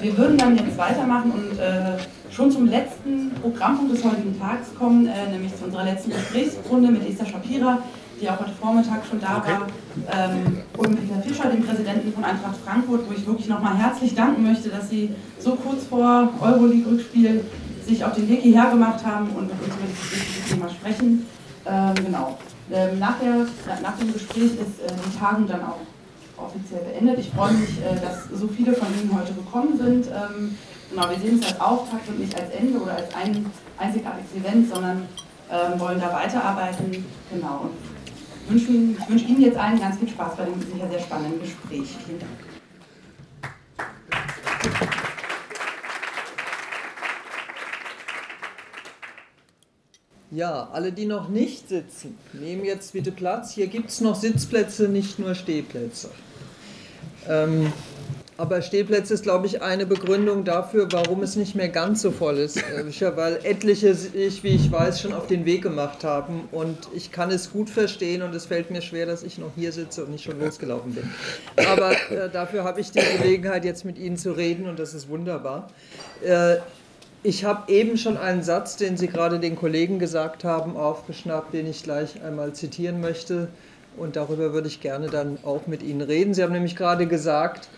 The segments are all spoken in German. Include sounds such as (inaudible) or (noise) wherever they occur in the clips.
Wir würden dann jetzt weitermachen und äh, schon zum letzten Programmpunkt des heutigen Tages kommen, äh, nämlich zu unserer letzten Gesprächsrunde mit Esther Shapira, die auch heute Vormittag schon da war, ähm, und mit Peter Fischer, dem Präsidenten von Eintracht Frankfurt, wo ich wirklich nochmal herzlich danken möchte, dass Sie so kurz vor Euroleague-Rückspiel sich auf den Weg hierher gemacht haben und mit uns über dieses wichtige Thema sprechen. Ähm, genau. Ähm, nach, der, nach dem Gespräch ist äh, die Tagung dann auch offiziell beendet. Ich freue mich, äh, dass so viele von Ihnen heute gekommen sind. Ähm, genau, wir sehen es als Auftakt und nicht als Ende oder als ein einzigartiges Event, sondern ähm, wollen da weiterarbeiten. Genau. Und wünschen, ich wünsche Ihnen jetzt allen ganz viel Spaß bei dem sicher sehr spannenden Gespräch. Vielen Dank. Ja, alle, die noch nicht sitzen, nehmen jetzt bitte Platz. Hier gibt es noch Sitzplätze, nicht nur Stehplätze. Ähm, aber Stehplätze ist, glaube ich, eine Begründung dafür, warum es nicht mehr ganz so voll ist. Äh, weil etliche sich, wie ich weiß, schon auf den Weg gemacht haben. Und ich kann es gut verstehen und es fällt mir schwer, dass ich noch hier sitze und nicht schon losgelaufen bin. Aber äh, dafür habe ich die Gelegenheit, jetzt mit Ihnen zu reden und das ist wunderbar. Äh, ich habe eben schon einen Satz, den Sie gerade den Kollegen gesagt haben, aufgeschnappt, den ich gleich einmal zitieren möchte. Und darüber würde ich gerne dann auch mit Ihnen reden. Sie haben nämlich gerade gesagt,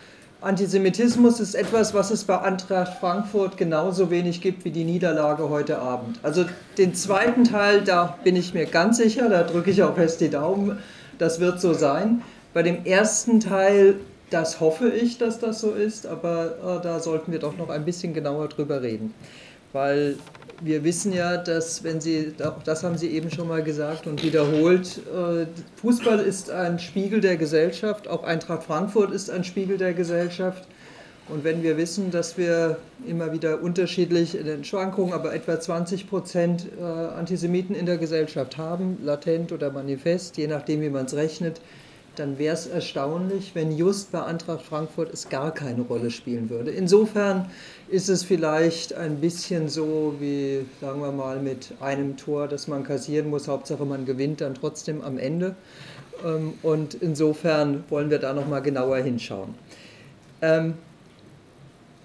Antisemitismus ist etwas, was es bei Eintracht Frankfurt genauso wenig gibt wie die Niederlage heute Abend. Also den zweiten Teil, da bin ich mir ganz sicher, da drücke ich auch fest die Daumen, das wird so sein. Bei dem ersten Teil das hoffe ich, dass das so ist, aber äh, da sollten wir doch noch ein bisschen genauer drüber reden. Weil wir wissen ja, dass, wenn Sie, das haben Sie eben schon mal gesagt und wiederholt, äh, Fußball ist ein Spiegel der Gesellschaft, auch Eintracht Frankfurt ist ein Spiegel der Gesellschaft. Und wenn wir wissen, dass wir immer wieder unterschiedlich in den Schwankungen, aber etwa 20 Prozent äh, Antisemiten in der Gesellschaft haben, latent oder manifest, je nachdem, wie man es rechnet, dann wäre es erstaunlich, wenn just bei Eintracht Frankfurt es gar keine Rolle spielen würde. Insofern ist es vielleicht ein bisschen so wie, sagen wir mal, mit einem Tor, das man kassieren muss. Hauptsache man gewinnt dann trotzdem am Ende. Ähm, und insofern wollen wir da nochmal genauer hinschauen.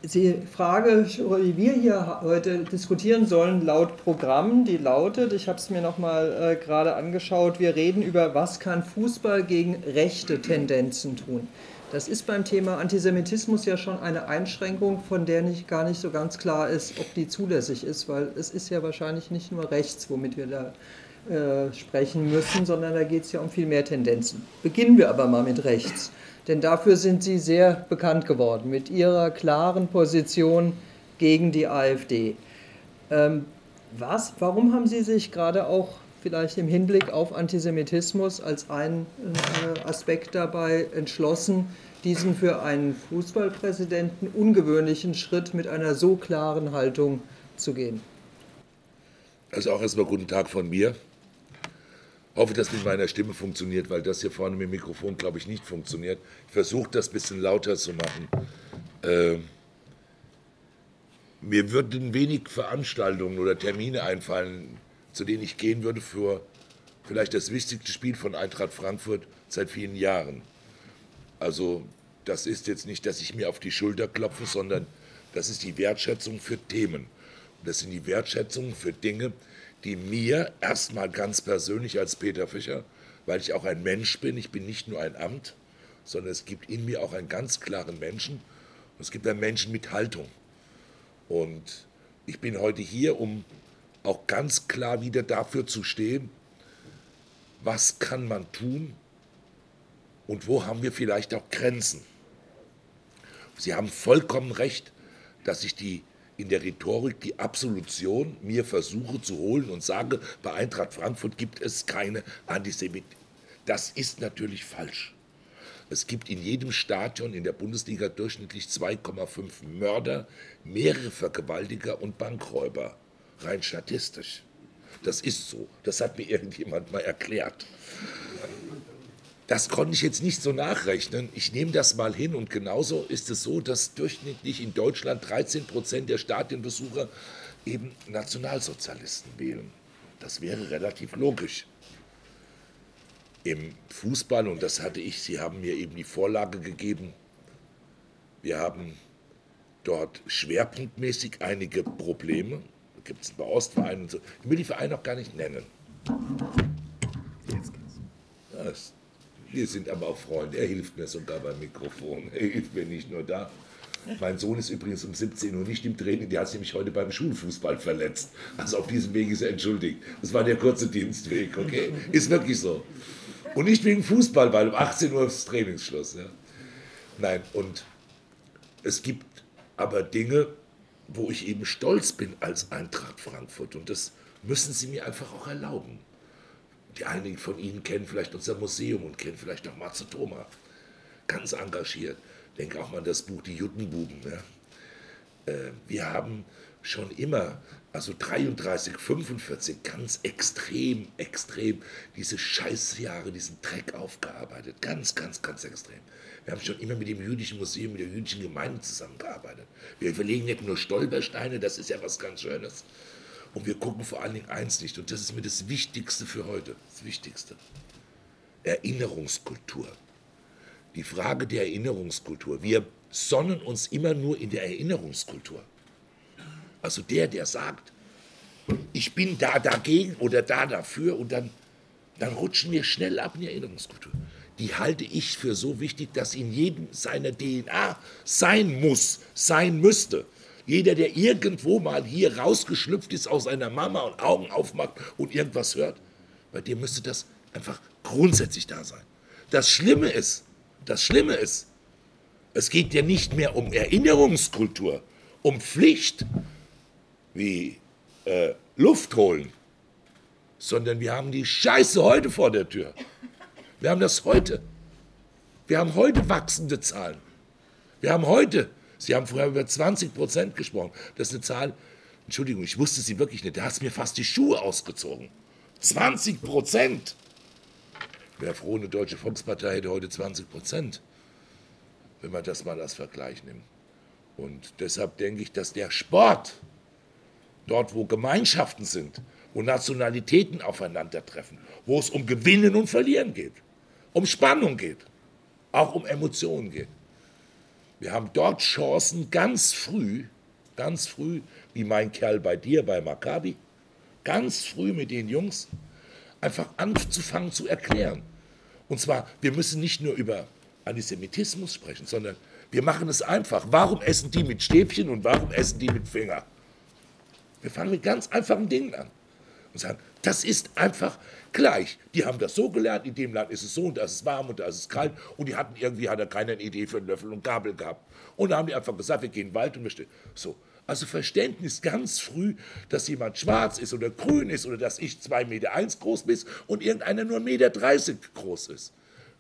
Die Frage, die wir hier heute diskutieren sollen, laut Programm, die lautet, ich habe es mir nochmal äh, gerade angeschaut, wir reden über, was kann Fußball gegen rechte Tendenzen tun. Das ist beim Thema Antisemitismus ja schon eine Einschränkung, von der nicht, gar nicht so ganz klar ist, ob die zulässig ist, weil es ist ja wahrscheinlich nicht nur rechts, womit wir da äh, sprechen müssen, sondern da geht es ja um viel mehr Tendenzen. Beginnen wir aber mal mit rechts denn dafür sind Sie sehr bekannt geworden mit Ihrer klaren Position gegen die AfD. Ähm, was, warum haben Sie sich gerade auch vielleicht im Hinblick auf Antisemitismus als einen äh, Aspekt dabei entschlossen, diesen für einen Fußballpräsidenten ungewöhnlichen Schritt mit einer so klaren Haltung zu gehen? Also auch erstmal guten Tag von mir hoffe, dass mit meiner Stimme funktioniert, weil das hier vorne mit dem Mikrofon, glaube ich, nicht funktioniert. Ich versuche das ein bisschen lauter zu machen. Äh, mir würden wenig Veranstaltungen oder Termine einfallen, zu denen ich gehen würde für vielleicht das wichtigste Spiel von Eintracht Frankfurt seit vielen Jahren. Also das ist jetzt nicht, dass ich mir auf die Schulter klopfe, sondern das ist die Wertschätzung für Themen. Und das sind die Wertschätzungen für Dinge, die mir erstmal ganz persönlich als Peter Fischer, weil ich auch ein Mensch bin, ich bin nicht nur ein Amt, sondern es gibt in mir auch einen ganz klaren Menschen und es gibt einen Menschen mit Haltung. Und ich bin heute hier, um auch ganz klar wieder dafür zu stehen, was kann man tun und wo haben wir vielleicht auch Grenzen. Sie haben vollkommen recht, dass sich die in der Rhetorik die Absolution mir versuche zu holen und sage, bei Eintracht Frankfurt gibt es keine Antisemiten. Das ist natürlich falsch. Es gibt in jedem Stadion in der Bundesliga durchschnittlich 2,5 Mörder, mehrere Vergewaltiger und Bankräuber. Rein statistisch. Das ist so. Das hat mir (laughs) irgendjemand mal erklärt. Das konnte ich jetzt nicht so nachrechnen. Ich nehme das mal hin und genauso ist es so, dass durchschnittlich in Deutschland 13 Prozent der Stadienbesucher eben Nationalsozialisten wählen. Das wäre relativ logisch. Im Fußball, und das hatte ich, Sie haben mir eben die Vorlage gegeben, wir haben dort schwerpunktmäßig einige Probleme. Da gibt es ein paar Ostvereine und so. Ich will die Vereine auch gar nicht nennen. Jetzt geht's. Das, wir sind aber auch Freunde. Er hilft mir sogar beim Mikrofon. (laughs) Er hilft mir nicht nur da. Mein Sohn ist übrigens um 17 Uhr nicht im Training, der hat sich nämlich heute beim Schulfußball verletzt. Also auf diesem Weg ist er entschuldigt. Das war der kurze Dienstweg, okay? Ist wirklich so. Und nicht wegen Fußball, weil um 18 Uhr ist Trainingsschluss. Ja? Nein, und es gibt aber Dinge, wo ich eben stolz bin als Eintracht Frankfurt. Und das müssen Sie mir einfach auch erlauben. Die einigen von Ihnen kennen vielleicht unser Museum und kennen vielleicht auch Matze Thoma. Ganz engagiert. Denke auch mal an das Buch Die Juttenbuben. Ja. Äh, wir haben schon immer, also 33, 45, ganz extrem, extrem diese Scheißjahre, diesen Dreck aufgearbeitet. Ganz, ganz, ganz extrem. Wir haben schon immer mit dem Jüdischen Museum, mit der jüdischen Gemeinde zusammengearbeitet. Wir verlegen nicht nur Stolpersteine, das ist ja was ganz Schönes. Und wir gucken vor allen Dingen eins nicht, und das ist mir das Wichtigste für heute, das Wichtigste. Erinnerungskultur. Die Frage der Erinnerungskultur. Wir sonnen uns immer nur in der Erinnerungskultur. Also der, der sagt, ich bin da dagegen oder da dafür und dann, dann rutschen wir schnell ab in die Erinnerungskultur die halte ich für so wichtig, dass in jedem seiner DNA sein muss, sein müsste. Jeder, der irgendwo mal hier rausgeschlüpft ist aus seiner Mama und Augen aufmacht und irgendwas hört, bei dem müsste das einfach grundsätzlich da sein. Das Schlimme ist, das Schlimme ist, es geht ja nicht mehr um Erinnerungskultur, um Pflicht, wie äh, Luft holen, sondern wir haben die Scheiße heute vor der Tür. Wir haben das heute. Wir haben heute wachsende Zahlen. Wir haben heute, Sie haben vorher über 20 Prozent gesprochen. Das ist eine Zahl, Entschuldigung, ich wusste sie wirklich nicht. Da hat es mir fast die Schuhe ausgezogen. 20 Prozent. Wäre froh, eine deutsche Volkspartei hätte heute 20 Prozent, wenn man das mal als Vergleich nimmt. Und deshalb denke ich, dass der Sport, dort wo Gemeinschaften sind, wo Nationalitäten aufeinandertreffen, wo es um Gewinnen und Verlieren geht, um Spannung geht, auch um Emotionen geht. Wir haben dort Chancen ganz früh, ganz früh, wie mein Kerl bei dir, bei Maccabi, ganz früh mit den Jungs einfach anzufangen zu erklären. Und zwar, wir müssen nicht nur über Antisemitismus sprechen, sondern wir machen es einfach. Warum essen die mit Stäbchen und warum essen die mit Finger? Wir fangen mit ganz einfachen Dingen an und sagen, das ist einfach gleich. Die haben das so gelernt, in dem Land ist es so und da ist es warm und da ist es kalt und die hatten irgendwie, hat er keine Idee für einen Löffel und Gabel gehabt. Und da haben die einfach gesagt, wir gehen in den Wald und stehen. So. Also Verständnis ganz früh, dass jemand schwarz ist oder grün ist oder dass ich 2,1 Meter eins groß bin und irgendeiner nur 1,30 Meter groß ist.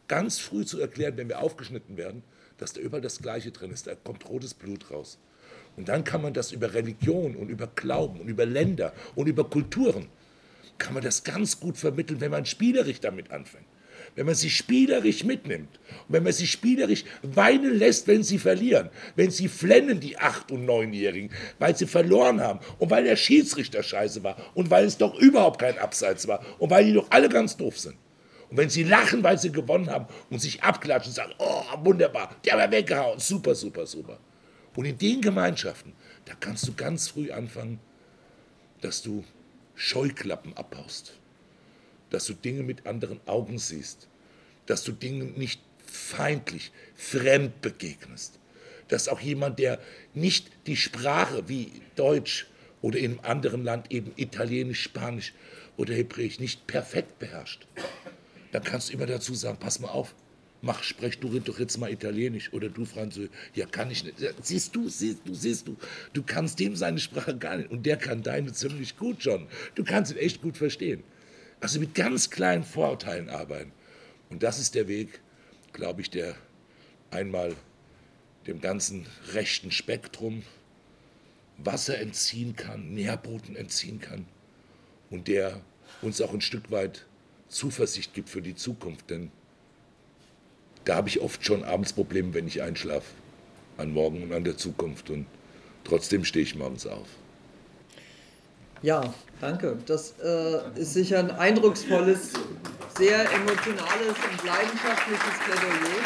Ganz früh zu erklären, wenn wir aufgeschnitten werden, dass da überall das Gleiche drin ist. Da kommt rotes Blut raus. Und dann kann man das über Religion und über Glauben und über Länder und über Kulturen kann man das ganz gut vermitteln, wenn man spielerisch damit anfängt. Wenn man sie spielerisch mitnimmt und wenn man sie spielerisch weinen lässt, wenn sie verlieren, wenn sie flennen, die Acht- und Neunjährigen, weil sie verloren haben und weil der Schiedsrichter scheiße war und weil es doch überhaupt kein Abseits war und weil die doch alle ganz doof sind. Und wenn sie lachen, weil sie gewonnen haben und sich abklatschen und sagen, oh, wunderbar, der war weggehauen, super, super, super. Und in den Gemeinschaften, da kannst du ganz früh anfangen, dass du Scheuklappen abbaust, dass du Dinge mit anderen Augen siehst, dass du Dingen nicht feindlich, fremd begegnest, dass auch jemand, der nicht die Sprache wie Deutsch oder in einem anderen Land eben Italienisch, Spanisch oder Hebräisch nicht perfekt beherrscht, dann kannst du immer dazu sagen, pass mal auf, mach, sprech du doch jetzt mal Italienisch oder du Französisch. Ja, kann ich nicht. Siehst du, siehst du, siehst du, du kannst dem seine Sprache gar nicht und der kann deine ziemlich gut schon. Du kannst ihn echt gut verstehen. Also mit ganz kleinen Vorurteilen arbeiten. Und das ist der Weg, glaube ich, der einmal dem ganzen rechten Spektrum Wasser entziehen kann, Nährboden entziehen kann und der uns auch ein Stück weit Zuversicht gibt für die Zukunft. Denn da habe ich oft schon abends Probleme, wenn ich einschlafe. An morgen und an der Zukunft. Und trotzdem stehe ich morgens auf. Ja, danke. Das äh, ist sicher ein eindrucksvolles, sehr emotionales und leidenschaftliches Plädoyer.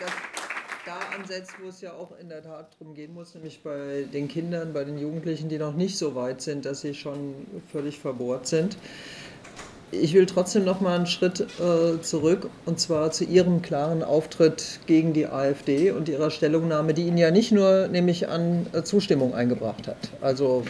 Das, da an ansetzt, wo es ja auch in der Tat darum gehen muss, nämlich bei den Kindern, bei den Jugendlichen, die noch nicht so weit sind, dass sie schon völlig verbohrt sind. Ich will trotzdem noch mal einen Schritt äh, zurück und zwar zu Ihrem klaren Auftritt gegen die AfD und Ihrer Stellungnahme, die Ihnen ja nicht nur, nämlich an äh, Zustimmung eingebracht hat. Also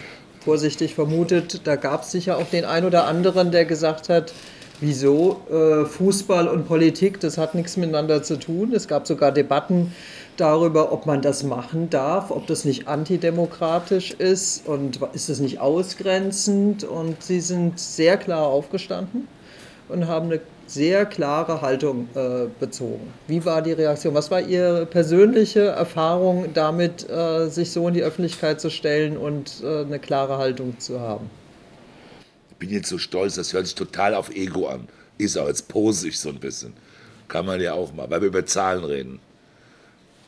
vorsichtig vermutet, da gab es sicher auch den einen oder anderen, der gesagt hat, wieso äh, Fußball und Politik, das hat nichts miteinander zu tun. Es gab sogar Debatten darüber, ob man das machen darf, ob das nicht antidemokratisch ist und ist es nicht ausgrenzend. Und sie sind sehr klar aufgestanden und haben eine sehr klare Haltung äh, bezogen. Wie war die Reaktion? Was war Ihre persönliche Erfahrung damit, äh, sich so in die Öffentlichkeit zu stellen und äh, eine klare Haltung zu haben? Ich bin jetzt so stolz, das hört sich total auf Ego an. Ist auch, jetzt pose ich so ein bisschen. Kann man ja auch mal, weil wir über Zahlen reden.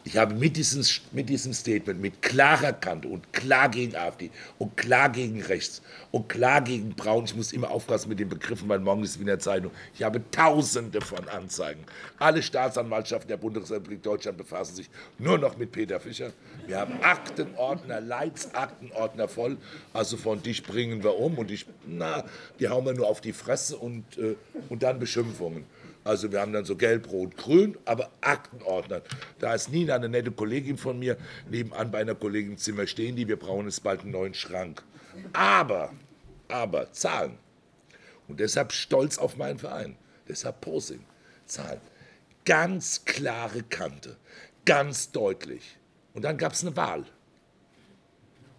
Ich habe mit diesem, mit diesem Statement, mit klarer Kante und klar gegen AfD und klar gegen rechts und klar gegen Braun, ich muss immer aufpassen mit den Begriffen, weil morgen ist es in der Zeitung, ich habe tausende von Anzeigen. Alle Staatsanwaltschaften der Bundesrepublik Deutschland befassen sich nur noch mit Peter Fischer. Wir haben Aktenordner, Leitsaktenordner voll, also von dich bringen wir um und ich, na, die hauen wir nur auf die Fresse und, äh, und dann Beschimpfungen. Also wir haben dann so gelb, rot, grün, aber Aktenordner. Da ist Nina, eine nette Kollegin von mir, nebenan bei einer Kollegin im Zimmer stehen die. Wir brauchen jetzt bald einen neuen Schrank. Aber, aber, Zahlen. Und deshalb stolz auf meinen Verein. Deshalb Posing. Zahlen. Ganz klare Kante. Ganz deutlich. Und dann gab es eine Wahl.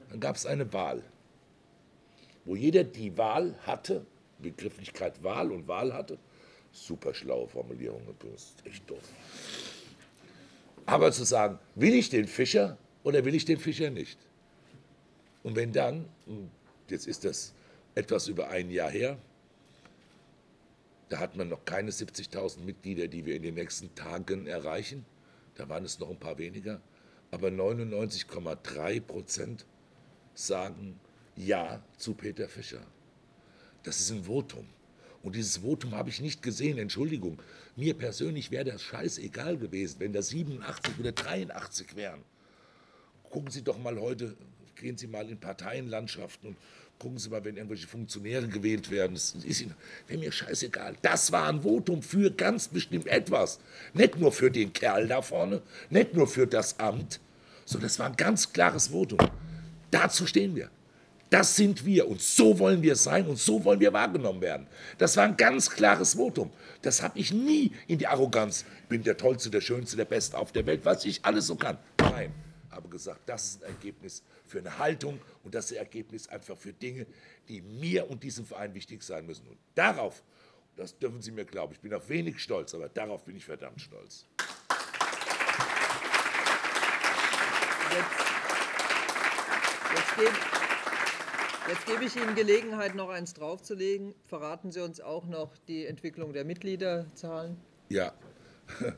Dann gab es eine Wahl. Wo jeder die Wahl hatte, Begrifflichkeit Wahl und Wahl hatte, super schlaue Formulierung übrigens, echt doof. Aber zu sagen, will ich den Fischer oder will ich den Fischer nicht? Und wenn dann, jetzt ist das etwas über ein Jahr her, da hat man noch keine 70.000 Mitglieder, die wir in den nächsten Tagen erreichen. Da waren es noch ein paar weniger. Aber 99,3 Prozent sagen Ja zu Peter Fischer. Das ist ein Votum. Und dieses Votum habe ich nicht gesehen. Entschuldigung, mir persönlich wäre das scheißegal gewesen, wenn das 87 oder 83 wären. Gucken Sie doch mal heute, gehen Sie mal in Parteienlandschaften und gucken Sie mal, wenn irgendwelche Funktionäre gewählt werden. Das ist Ihnen, wäre mir scheißegal. Das war ein Votum für ganz bestimmt etwas. Nicht nur für den Kerl da vorne, nicht nur für das Amt, sondern das war ein ganz klares Votum. Dazu stehen wir. Das sind wir und so wollen wir sein und so wollen wir wahrgenommen werden. Das war ein ganz klares Votum. Das habe ich nie in die Arroganz, bin der Tollste, der Schönste, der Beste auf der Welt, was ich alles so kann. Nein, habe gesagt, das ist ein Ergebnis für eine Haltung und das ist ein Ergebnis einfach für Dinge, die mir und diesem Verein wichtig sein müssen. Und darauf, das dürfen Sie mir glauben, ich bin auf wenig stolz, aber darauf bin ich verdammt stolz. Jetzt, jetzt Jetzt gebe ich Ihnen Gelegenheit, noch eins draufzulegen. Verraten Sie uns auch noch die Entwicklung der Mitgliederzahlen? Ja, (laughs)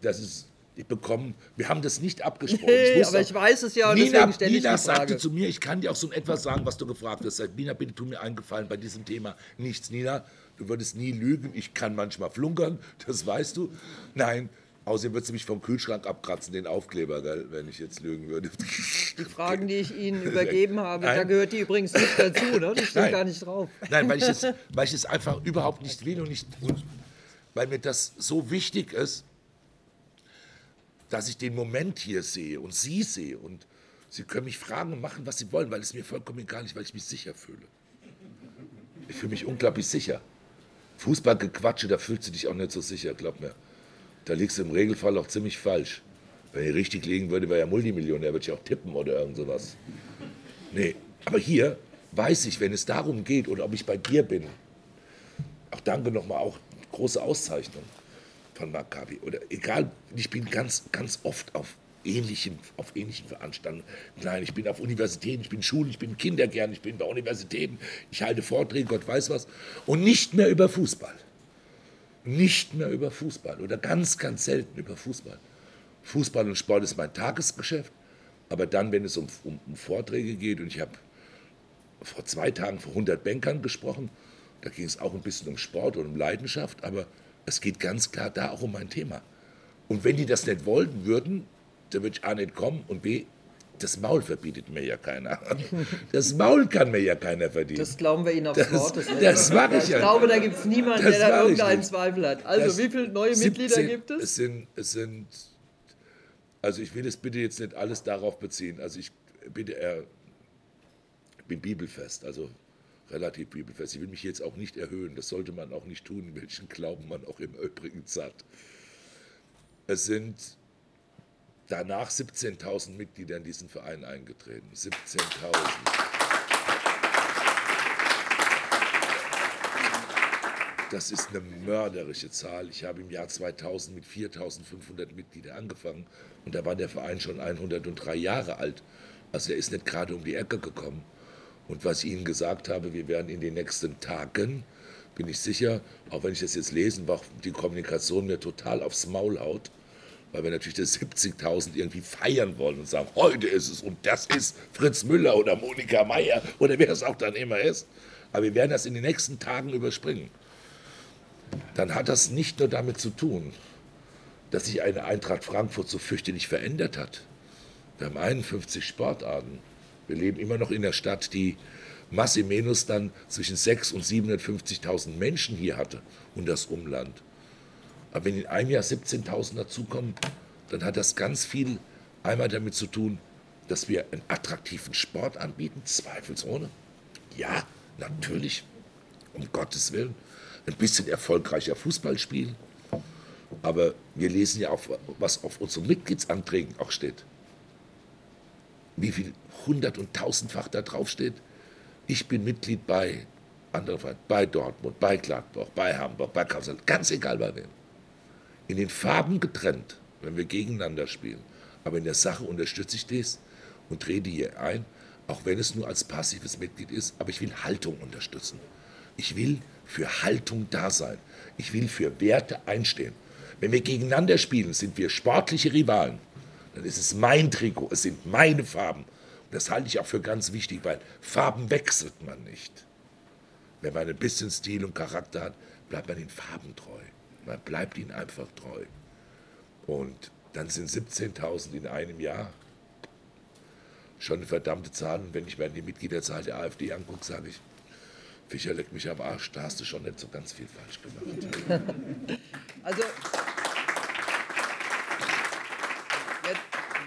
das ist, ich bekomme, wir haben das nicht abgesprochen. Nee, ich aber ich weiß es ja und Nina, deswegen stelle ich Nina die Frage. sagte zu mir, ich kann dir auch so etwas sagen, was du gefragt hast. Nina, bitte tu mir eingefallen bei diesem Thema nichts. Nina, du würdest nie lügen. Ich kann manchmal flunkern, das weißt du. Nein, außerdem würdest du mich vom Kühlschrank abkratzen, den Aufkleber, gell, wenn ich jetzt lügen würde. (laughs) Die Fragen, die ich Ihnen übergeben habe, Nein. da gehört die übrigens nicht dazu, ne? die steht gar nicht drauf. Nein, weil ich, es, (laughs) weil ich es einfach überhaupt nicht will und nicht, und weil mir das so wichtig ist, dass ich den Moment hier sehe und Sie sehe und Sie können mich fragen und machen, was Sie wollen, weil es mir vollkommen egal ist, weil ich mich sicher fühle. Ich fühle mich unglaublich sicher. Fußballgequatsche, da fühlst du dich auch nicht so sicher, glaub mir. Da liegst du im Regelfall auch ziemlich falsch. Wenn ich richtig liegen würde, wäre ja Multimillionär, würde ich auch tippen oder irgend sowas. Nee, aber hier weiß ich, wenn es darum geht oder ob ich bei dir bin, auch danke nochmal, auch große Auszeichnung von Maccabi oder egal, ich bin ganz, ganz oft auf ähnlichen, auf ähnlichen Veranstaltungen. Nein, ich bin auf Universitäten, ich bin Schulen, ich bin Kindergärten, ich bin bei Universitäten, ich halte Vorträge, Gott weiß was und nicht mehr über Fußball. Nicht mehr über Fußball oder ganz, ganz selten über Fußball. Fußball und Sport ist mein Tagesgeschäft, aber dann, wenn es um, um, um Vorträge geht und ich habe vor zwei Tagen vor 100 Bankern gesprochen. Da ging es auch ein bisschen um Sport und um Leidenschaft, aber es geht ganz klar da auch um mein Thema. Und wenn die das nicht wollten würden, da würde ich A nicht kommen und B, das Maul verbietet mir ja keiner. Das Maul kann mir ja keiner verdienen. Das glauben wir Ihnen aufs Das- Wort. das mag ich ich ja. glaube, da gibt es niemanden, Das der da ich irgendeinen. Zweifel hat. Also, Das- wie viele neue Mitglieder 17 gibt es? Es sind, es sind, also ich will es bitte jetzt nicht alles darauf beziehen. Also ich bitte, ich bin bibelfest, also relativ bibelfest. Ich will mich jetzt auch nicht erhöhen. Das sollte man auch nicht tun, welchen Glauben man auch im Übrigen hat. Es sind danach 17.000 Mitglieder in diesen Verein eingetreten. 17.000. Das ist eine mörderische Zahl. Ich habe im Jahr 2000 mit 4.500 Mitgliedern angefangen und da war der Verein schon 103 Jahre alt. Also er ist nicht gerade um die Ecke gekommen. Und was ich Ihnen gesagt habe, wir werden in den nächsten Tagen, bin ich sicher, auch wenn ich das jetzt lesen, war die Kommunikation mir total aufs Maul haut, weil wir natürlich das 70.000 irgendwie feiern wollen und sagen, heute ist es und das ist Fritz Müller oder Monika Meyer oder wer es auch dann immer ist. Aber wir werden das in den nächsten Tagen überspringen dann hat das nicht nur damit zu tun, dass sich eine Eintracht Frankfurt so fürchterlich verändert hat. Wir haben 51 Sportarten. Wir leben immer noch in einer Stadt, die Massimenus dann zwischen 600.000 und 750.000 Menschen hier hatte und das Umland. Aber wenn in einem Jahr 17.000 dazukommen, dann hat das ganz viel einmal damit zu tun, dass wir einen attraktiven Sport anbieten, zweifelsohne. Ja, natürlich, um Gottes Willen. Ein bisschen erfolgreicher Fußball spielen. Aber wir lesen ja auch, was auf unseren Mitgliedsanträgen auch steht. Wie viel hundert- und tausendfach da drauf steht. Ich bin Mitglied bei, andere Verein, bei Dortmund, bei Gladbach, bei Hamburg, bei Kassel, ganz egal bei wem. In den Farben getrennt, wenn wir gegeneinander spielen. Aber in der Sache unterstütze ich das und trete hier ein, auch wenn es nur als passives Mitglied ist. Aber ich will Haltung unterstützen. Ich will für Haltung da sein. Ich will für Werte einstehen. Wenn wir gegeneinander spielen, sind wir sportliche Rivalen. Dann ist es mein Trikot, es sind meine Farben. Und das halte ich auch für ganz wichtig, weil Farben wechselt man nicht. Wenn man ein bisschen Stil und Charakter hat, bleibt man den Farben treu. Man bleibt ihnen einfach treu. Und dann sind 17.000 in einem Jahr schon eine verdammte Zahl. Und wenn ich mir die Mitgliederzahl der AfD angucke, sage ich, Fischer leckt mich am Arsch, da hast du schon nicht so ganz viel falsch gemacht. (laughs) Also,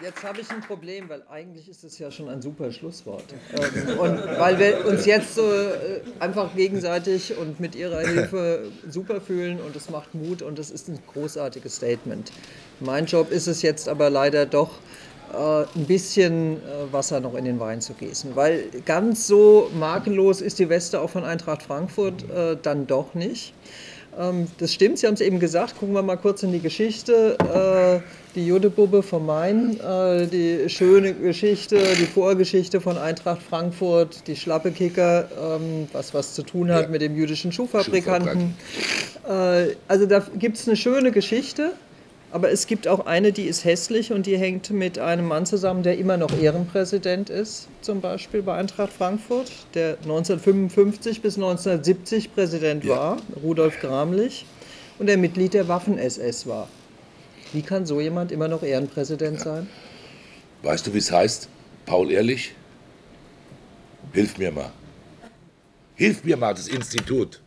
jetzt, habe ich ein Problem, weil eigentlich ist es ja schon ein super Schlusswort. Ähm, und weil wir uns jetzt so äh, einfach gegenseitig und mit Ihrer Hilfe super fühlen und es macht Mut und es ist ein großartiges Statement. Mein Job ist es jetzt aber leider doch, äh, ein bisschen äh, Wasser noch in den Wein zu gießen. Weil ganz so makellos ist die Weste auch von Eintracht Frankfurt dann doch nicht. Ähm, das stimmt, Sie haben es eben gesagt. Gucken wir mal kurz in die Geschichte. Äh, die Judebubbe vom Main, äh, die schöne Geschichte, die Vorgeschichte von Eintracht Frankfurt, die Schlappekicker, ähm, was was zu tun hat Ja. mit dem jüdischen Schuhfabrikanten. Äh, also da gibt es eine schöne Geschichte. Aber es gibt auch eine, die ist hässlich und die hängt mit einem Mann zusammen, der immer noch Ehrenpräsident ist, zum Beispiel bei Eintracht Frankfurt, der 1955 bis 1970 Präsident Ja. war, Rudolf Gramlich, und der Mitglied der Waffen-SS war. Wie kann so jemand immer noch Ehrenpräsident sein? Weißt du, wie es heißt? Paul Ehrlich? Hilf mir mal. Hilf mir mal, das Institut.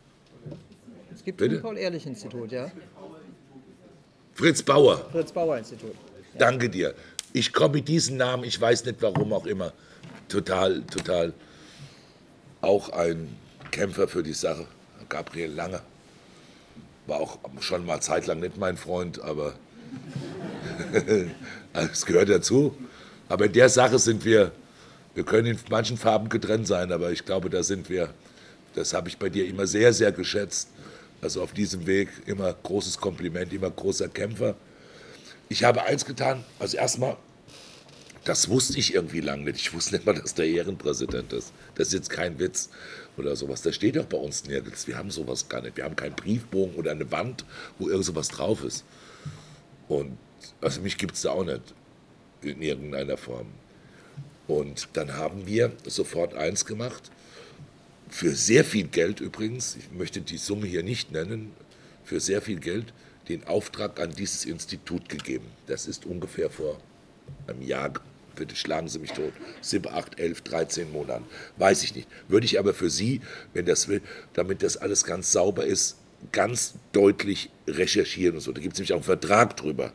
Es gibt Bitte? ein Paul-Ehrlich-Institut, ja? Fritz Bauer, Fritz-Bauer-Institut. danke dir. Ich komme mit diesem Namen, ich weiß nicht warum auch immer, total, total auch ein Kämpfer für die Sache. Gabriel Lange. War auch schon mal zeitlang nicht mein Freund, aber (laughs) es gehört dazu. Aber in der Sache sind wir, wir können in manchen Farben getrennt sein, aber ich glaube, da sind wir, das habe ich bei dir immer sehr, sehr geschätzt. Also auf diesem Weg immer großes Kompliment, immer großer Kämpfer. Ich habe eins getan, also erstmal, das wusste ich irgendwie lange nicht. Ich wusste nicht mal, dass der Ehrenpräsident ist. Das ist jetzt kein Witz oder sowas. Das steht doch bei uns nirgends. Wir haben sowas gar nicht. Wir haben keinen Briefbogen oder eine Wand, wo irgend sowas drauf ist. Und also mich gibt es da auch nicht in irgendeiner Form. Und dann haben wir sofort eins gemacht. Für sehr viel Geld übrigens, ich möchte die Summe hier nicht nennen, für sehr viel Geld den Auftrag an dieses Institut gegeben. Das ist ungefähr vor einem Jahr, bitte schlagen Sie mich tot, 7, 8, 11, 13 Monaten, weiß ich nicht. Würde ich aber für Sie, wenn das will, damit das alles ganz sauber ist, ganz deutlich recherchieren und so. Da gibt es nämlich auch einen Vertrag drüber.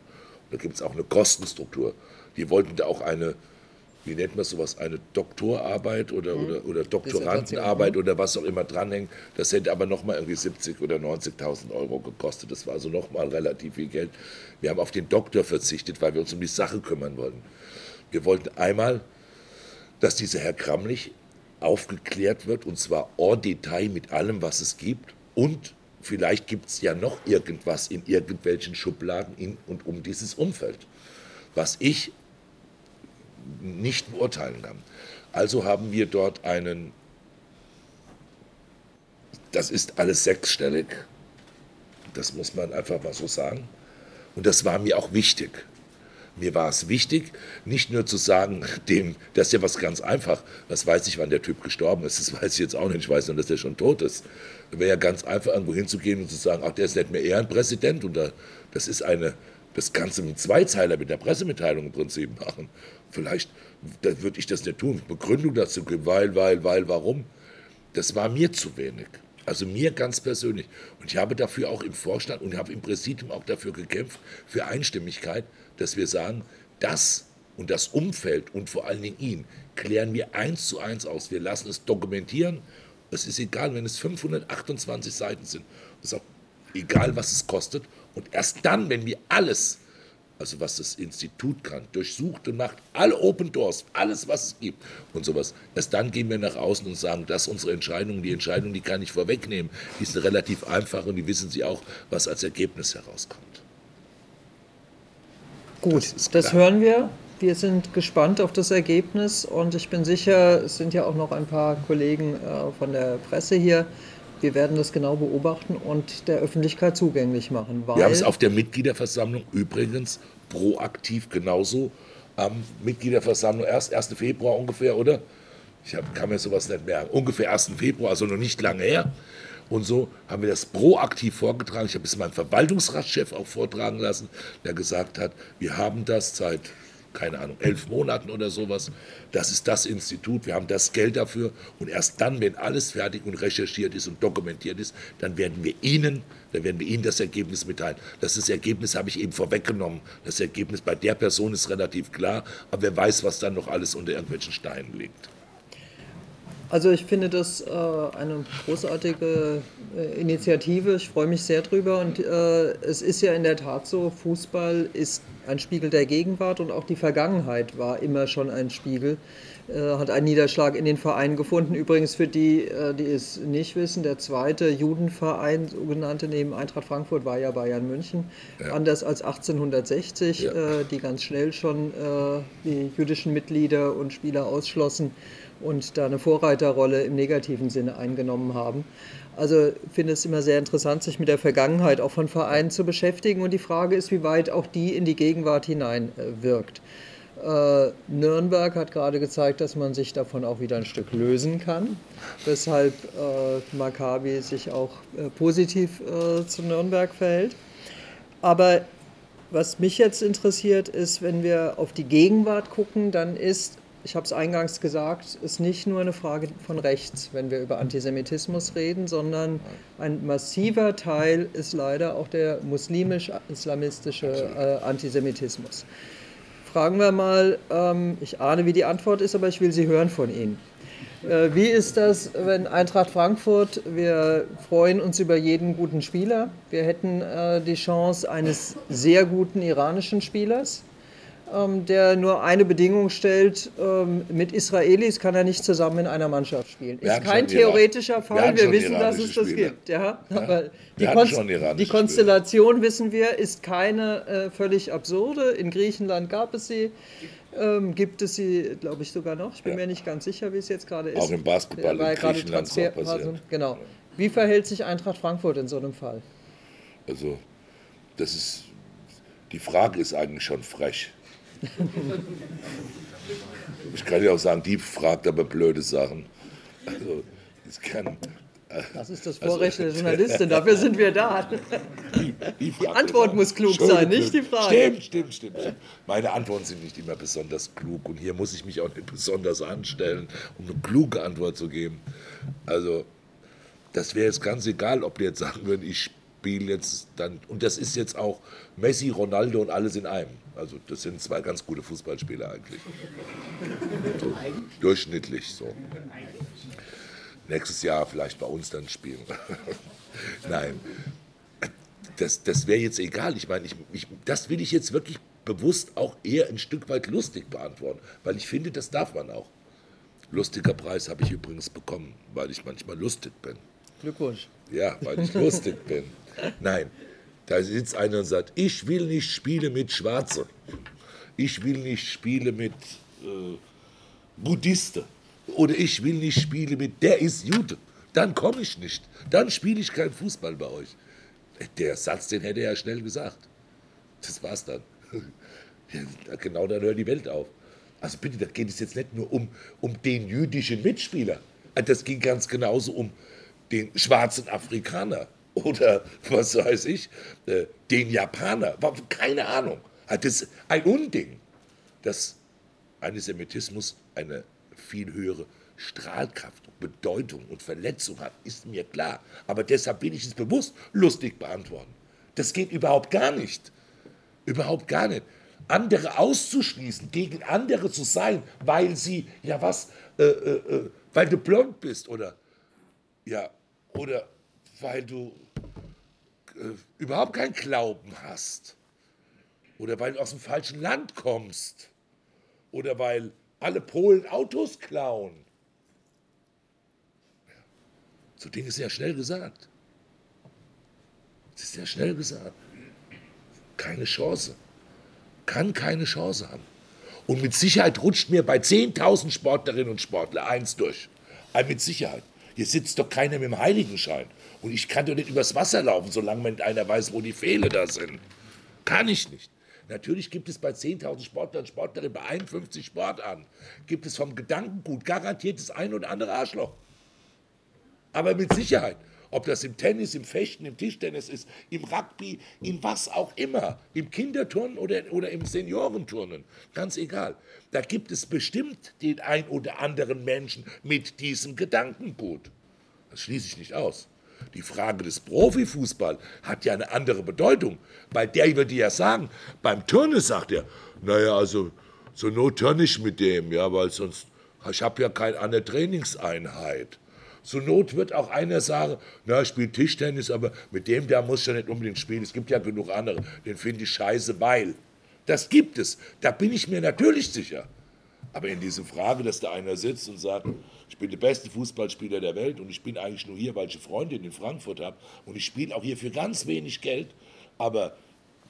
Da gibt es auch eine Kostenstruktur. Die wollten da auch eine, wie nennt man sowas, eine Doktorarbeit oder, mhm. oder, oder Doktorandenarbeit oder was auch immer dranhängt. Das hätte aber nochmal irgendwie 70.000 oder 90.000 Euro gekostet. Das war also nochmal relativ viel Geld. Wir haben auf den Doktor verzichtet, weil wir uns um die Sache kümmern wollten. Wir wollten einmal, dass dieser Herr Kramlich aufgeklärt wird und zwar en Detail mit allem, was es gibt und vielleicht gibt es ja noch irgendwas in irgendwelchen Schubladen in und um dieses Umfeld, was ich nicht beurteilen kann. Also haben wir dort einen, das ist alles sechsstellig, das muss man einfach mal so sagen. Und das war mir auch wichtig. Mir war es wichtig, nicht nur zu sagen, dem, das ist ja was ganz einfach, was weiß ich, wann der Typ gestorben ist, das (laughs) weiß ich jetzt auch nicht, ich weiß nur, dass er schon tot ist. Wäre ja ganz einfach, irgendwo hinzugehen und zu sagen, ach, der ist nicht mehr Ehrenpräsident und da, das ist eine, das kannst du mit Zweizeiler, mit der Pressemitteilung im Prinzip machen. Vielleicht würde ich das nicht tun, Begründung dazu geben, weil, weil, weil, warum. Das war mir zu wenig. Also mir ganz persönlich. Und ich habe dafür auch im Vorstand und habe im Präsidium auch dafür gekämpft, für Einstimmigkeit, dass wir sagen, das und das Umfeld und vor allen Dingen ihn klären wir eins zu eins aus. Wir lassen es dokumentieren. Es ist egal, wenn es 528 Seiten sind. Es ist auch egal, was es kostet. Und erst dann, wenn wir alles, also was das Institut kann, durchsucht und macht, alle Open Doors, alles, was es gibt und sowas, erst dann gehen wir nach außen und sagen, das ist unsere Entscheidung. Die Entscheidung, die kann ich vorwegnehmen. Die ist relativ einfach und die wissen Sie auch, was als Ergebnis herauskommt. Gut, das, das hören wir. Wir sind gespannt auf das Ergebnis und ich bin sicher, es sind ja auch noch ein paar Kollegen äh, von der Presse hier. Wir werden das genau beobachten und der Öffentlichkeit zugänglich machen. wir haben es auf der Mitgliederversammlung übrigens proaktiv genauso am Mitgliederversammlung erst 1. Februar ungefähr, oder? Ich hab, kann mir sowas nicht merken. Ungefähr 1. Februar, also noch nicht lange her. Und so haben wir das proaktiv vorgetragen. Ich habe es meinem Verwaltungsratschef auch vortragen lassen, der gesagt hat, wir haben das seit, keine Ahnung, elf Monaten oder sowas. Das ist das Institut, wir haben das Geld dafür. Und erst dann, wenn alles fertig und recherchiert ist und dokumentiert ist, dann werden wir Ihnen, dann werden wir Ihnen das Ergebnis mitteilen. Das, das Ergebnis habe ich eben vorweggenommen. Das Ergebnis bei der Person ist relativ klar, aber wer weiß, was dann noch alles unter irgendwelchen Steinen liegt. Also ich finde das äh, eine großartige äh, Initiative. Ich freue mich sehr drüber. Und äh, es ist ja in der Tat so, Fußball ist ein Spiegel der Gegenwart und auch die Vergangenheit war immer schon ein Spiegel. Äh, hat einen Niederschlag in den Vereinen gefunden. Übrigens für die, äh, die es nicht wissen, der zweite Judenverein, sogenannte neben Eintracht Frankfurt, war ja Bayern München. Ja. Anders als 1860, ja. Äh, die ganz schnell schon die jüdischen Mitglieder und Spieler ausschlossen und da eine Vorreiterrolle im negativen Sinne eingenommen haben. Also finde es immer sehr interessant, sich mit der Vergangenheit auch von Vereinen zu beschäftigen und die Frage ist, wie weit auch die in die Gegenwart hinein äh. Äh, Nürnberg hat gerade gezeigt, dass man sich davon auch wieder ein Stück lösen kann, weshalb äh, Maccabi sich auch äh, positiv äh, zu Nürnberg verhält. Aber was mich jetzt interessiert ist, wenn wir auf die Gegenwart gucken, dann ist ich habe es eingangs gesagt, ist nicht nur eine Frage von rechts, wenn wir über Antisemitismus reden, sondern ein massiver Teil ist leider auch der muslimisch-islamistische äh, Antisemitismus. Fragen wir mal, ähm, ich ahne, wie die Antwort ist, aber ich will sie hören von Ihnen. Äh, wie ist das, wenn Eintracht Frankfurt, wir freuen uns über jeden guten Spieler, wir hätten äh, die Chance eines sehr guten iranischen Spielers, ähm, der nur eine Bedingung stellt, ähm, mit Israelis kann er nicht zusammen in einer Mannschaft spielen. Ist kein theoretischer Fall, wir, wir wissen, dass es das Spieler. gibt. Ja? Aber die, Konst die Konstellation, Spieler. wissen wir, ist keine äh, völlig absurde. In Griechenland gab es sie. Ähm, gibt es sie, glaube ich, sogar noch. Ich bin ja. mir nicht ganz sicher, wie es jetzt gerade ist. Auch im Basketball in Griechenland Transfer passiert. Genau. Wie verhält sich Eintracht Frankfurt in so einem Fall? Also, das ist, die Frage ist eigentlich schon frech. (laughs) Ich kann ja auch sagen, die fragt aber blöde Sachen. Also, es kann, Das ist das Vorrecht der (laughs) Journalistin, dafür sind wir da. Die, die, Die Antwort muss klug sein, nicht die Frage. Stimmt, stimmt, stimmt, stimmt. Meine Antworten sind nicht immer besonders klug und hier muss ich mich auch nicht besonders anstellen, um eine kluge Antwort zu geben. Also, das wäre jetzt ganz egal, ob die jetzt sagen würden, ich spiele jetzt dann, und das ist jetzt auch Messi, Ronaldo und alles in einem. Also, das sind zwei ganz gute Fußballspieler eigentlich. So, durchschnittlich so. Nächstes Jahr vielleicht bei uns dann spielen. (laughs) Nein, das, das wäre jetzt egal. Ich meine, ich, ich, das will ich jetzt wirklich bewusst auch eher ein Stück weit lustig beantworten, weil ich finde, das darf man auch. Lustiger Preis habe ich übrigens bekommen, weil ich manchmal lustig bin. Glückwunsch. Ja, weil ich (laughs) lustig bin. Nein, da sitzt einer und sagt, ich will nicht spielen mit Schwarzen. Ich will nicht spielen mit äh, Buddhisten. Oder ich will nicht spielen mit, der ist Jude. Dann komme ich nicht. Dann spiele ich keinen Fußball bei euch. Der Satz, den hätte er ja schnell gesagt. Das war's dann. (laughs) Genau dann hört die Welt auf. Also bitte, da geht es jetzt nicht nur um, um den jüdischen Mitspieler. Das ging ganz genauso um den schwarzen Afrikaner (laughs) oder was weiß ich, äh, den Japaner. Keine Ahnung. Das ist ein Unding, dass Antisemitismus eine viel höhere Strahlkraft, Bedeutung und Verletzung hat, ist mir klar. Aber deshalb will ich es bewusst lustig beantworten. Das geht überhaupt gar nicht. Überhaupt gar nicht. Andere auszuschließen, gegen andere zu sein, weil sie, ja was, äh, äh, äh weil du blond bist oder, ja, oder weil du äh, überhaupt keinen Glauben hast oder weil du aus dem falschen Land kommst oder weil alle Polen Autos klauen. So Dinge ist ja schnell gesagt. Das ist ja schnell gesagt. Keine Chance. Kann keine Chance haben. Und mit Sicherheit rutscht mir bei 10.000 Sportlerinnen und Sportlern eins durch. Aber mit Sicherheit. Hier sitzt doch keiner mit dem Heiligenschein. Und ich kann doch nicht übers Wasser laufen, solange man einer weiß, wo die Pfähle da sind. Kann ich nicht. Natürlich gibt es bei 10.000 Sportlern und Sportlerinnen bei 51 Sportarten, gibt es vom Gedankengut garantiert das ein oder andere Arschloch. Aber mit Sicherheit. Ob das im Tennis, im Fechten, im Tischtennis ist, im Rugby, in was auch immer, im Kinderturnen oder, oder im Seniorenturnen, ganz egal. Da gibt es bestimmt den ein oder anderen Menschen mit diesem Gedankengut. Das schließe ich nicht aus. Die Frage des Profifußball hat ja eine andere Bedeutung, weil der würde ja sagen, beim Turnen sagt er, naja, also so not turn ich mit dem, ja, weil sonst, ich habe ja keine andere Trainingseinheit. So Not wird auch einer sagen, na, ich spiele Tischtennis, aber mit dem, der muss ja nicht unbedingt spielen. Es gibt ja genug andere, den finde ich scheiße, weil. Das gibt es, da bin ich mir natürlich sicher. Aber in diese Frage, dass da einer sitzt und sagt, ich bin der beste Fußballspieler der Welt und ich bin eigentlich nur hier, weil ich eine Freundin in Frankfurt habe und ich spiele auch hier für ganz wenig Geld, aber